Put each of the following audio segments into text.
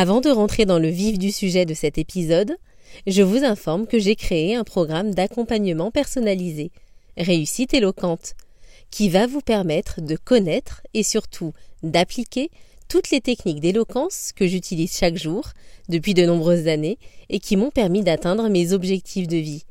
Avant de rentrer dans le vif du sujet de cet épisode, je vous informe que j'ai créé un programme d'accompagnement personnalisé, Réussite éloquente, qui va vous permettre de connaître et surtout d'appliquer toutes les techniques d'éloquence que j'utilise chaque jour depuis de nombreuses années et qui m'ont permis d'atteindre mes objectifs de vie.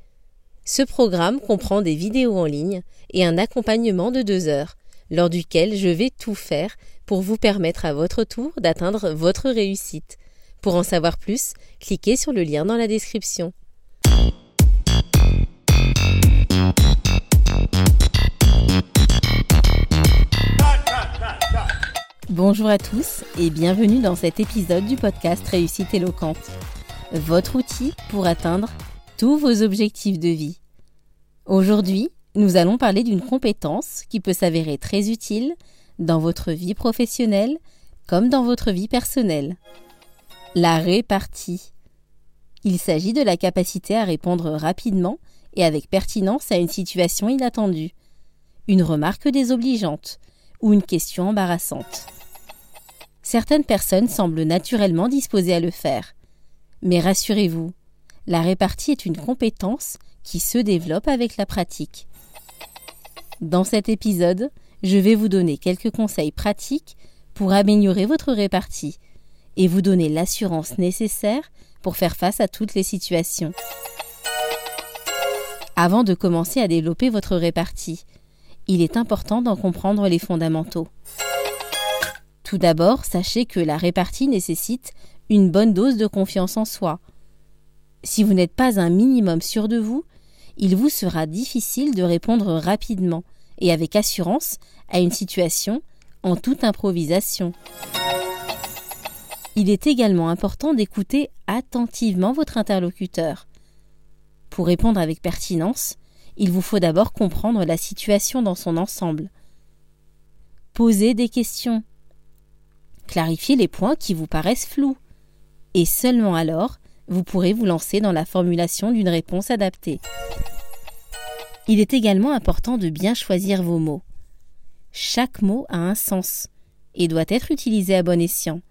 Ce programme comprend des vidéos en ligne et un accompagnement de deux heures, lors duquel je vais tout faire pour vous permettre à votre tour d'atteindre votre réussite. Pour en savoir plus, cliquez sur le lien dans la description. Bonjour à tous et bienvenue dans cet épisode du podcast Réussite éloquente, votre outil pour atteindre tous vos objectifs de vie. Aujourd'hui, nous allons parler d'une compétence qui peut s'avérer très utile dans votre vie professionnelle comme dans votre vie personnelle. La répartie. Il s'agit de la capacité à répondre rapidement et avec pertinence à une situation inattendue, une remarque désobligeante ou une question embarrassante. Certaines personnes semblent naturellement disposées à le faire. Mais rassurez-vous, la répartie est une compétence qui se développe avec la pratique. Dans cet épisode, je vais vous donner quelques conseils pratiques pour améliorer votre répartie et vous donner l'assurance nécessaire pour faire face à toutes les situations. Avant de commencer à développer votre répartie, il est important d'en comprendre les fondamentaux. Tout d'abord, sachez que la répartie nécessite une bonne dose de confiance en soi. Si vous n'êtes pas un minimum sûr de vous, il vous sera difficile de répondre rapidement et avec assurance à une situation en toute improvisation. Il est également important d'écouter attentivement votre interlocuteur. Pour répondre avec pertinence, il vous faut d'abord comprendre la situation dans son ensemble. Posez des questions. Clarifiez les points qui vous paraissent flous. Et seulement alors, vous pourrez vous lancer dans la formulation d'une réponse adaptée. Il est également important de bien choisir vos mots. Chaque mot a un sens et doit être utilisé à bon escient.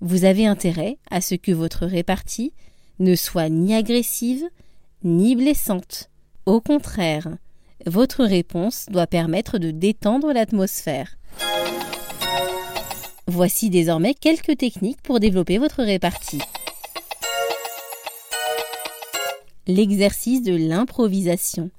Vous avez intérêt à ce que votre répartie ne soit ni agressive ni blessante. Au contraire, votre réponse doit permettre de détendre l'atmosphère. Voici désormais quelques techniques pour développer votre répartie. L'exercice de l'improvisation.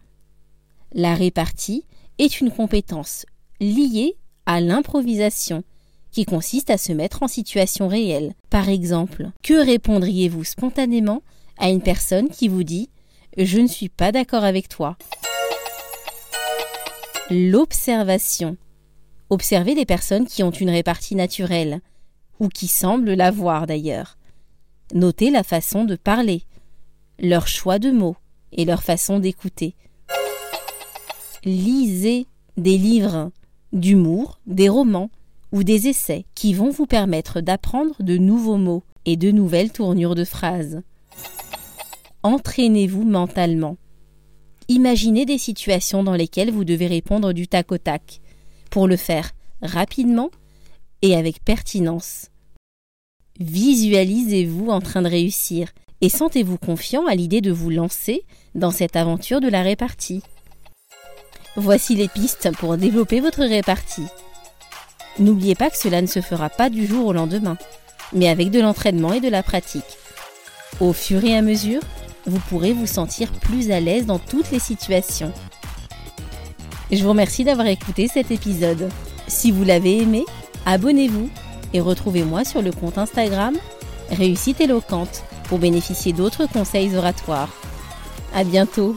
La répartie est une compétence liée à l'improvisation, qui consiste à se mettre en situation réelle. Par exemple, que répondriez-vous spontanément à une personne qui vous dit ⁇ Je ne suis pas d'accord avec toi ⁇ L'observation. Observez les personnes qui ont une répartie naturelle, ou qui semblent l'avoir d'ailleurs. Notez la façon de parler, leur choix de mots et leur façon d'écouter lisez des livres d'humour, des romans ou des essais qui vont vous permettre d'apprendre de nouveaux mots et de nouvelles tournures de phrases. Entraînez-vous mentalement. Imaginez des situations dans lesquelles vous devez répondre du tac au tac, pour le faire rapidement et avec pertinence. Visualisez-vous en train de réussir et sentez-vous confiant à l'idée de vous lancer dans cette aventure de la répartie. Voici les pistes pour développer votre répartie. N'oubliez pas que cela ne se fera pas du jour au lendemain, mais avec de l'entraînement et de la pratique. Au fur et à mesure, vous pourrez vous sentir plus à l'aise dans toutes les situations. Je vous remercie d'avoir écouté cet épisode. Si vous l'avez aimé, abonnez-vous et retrouvez-moi sur le compte Instagram Réussite éloquente pour bénéficier d'autres conseils oratoires. À bientôt!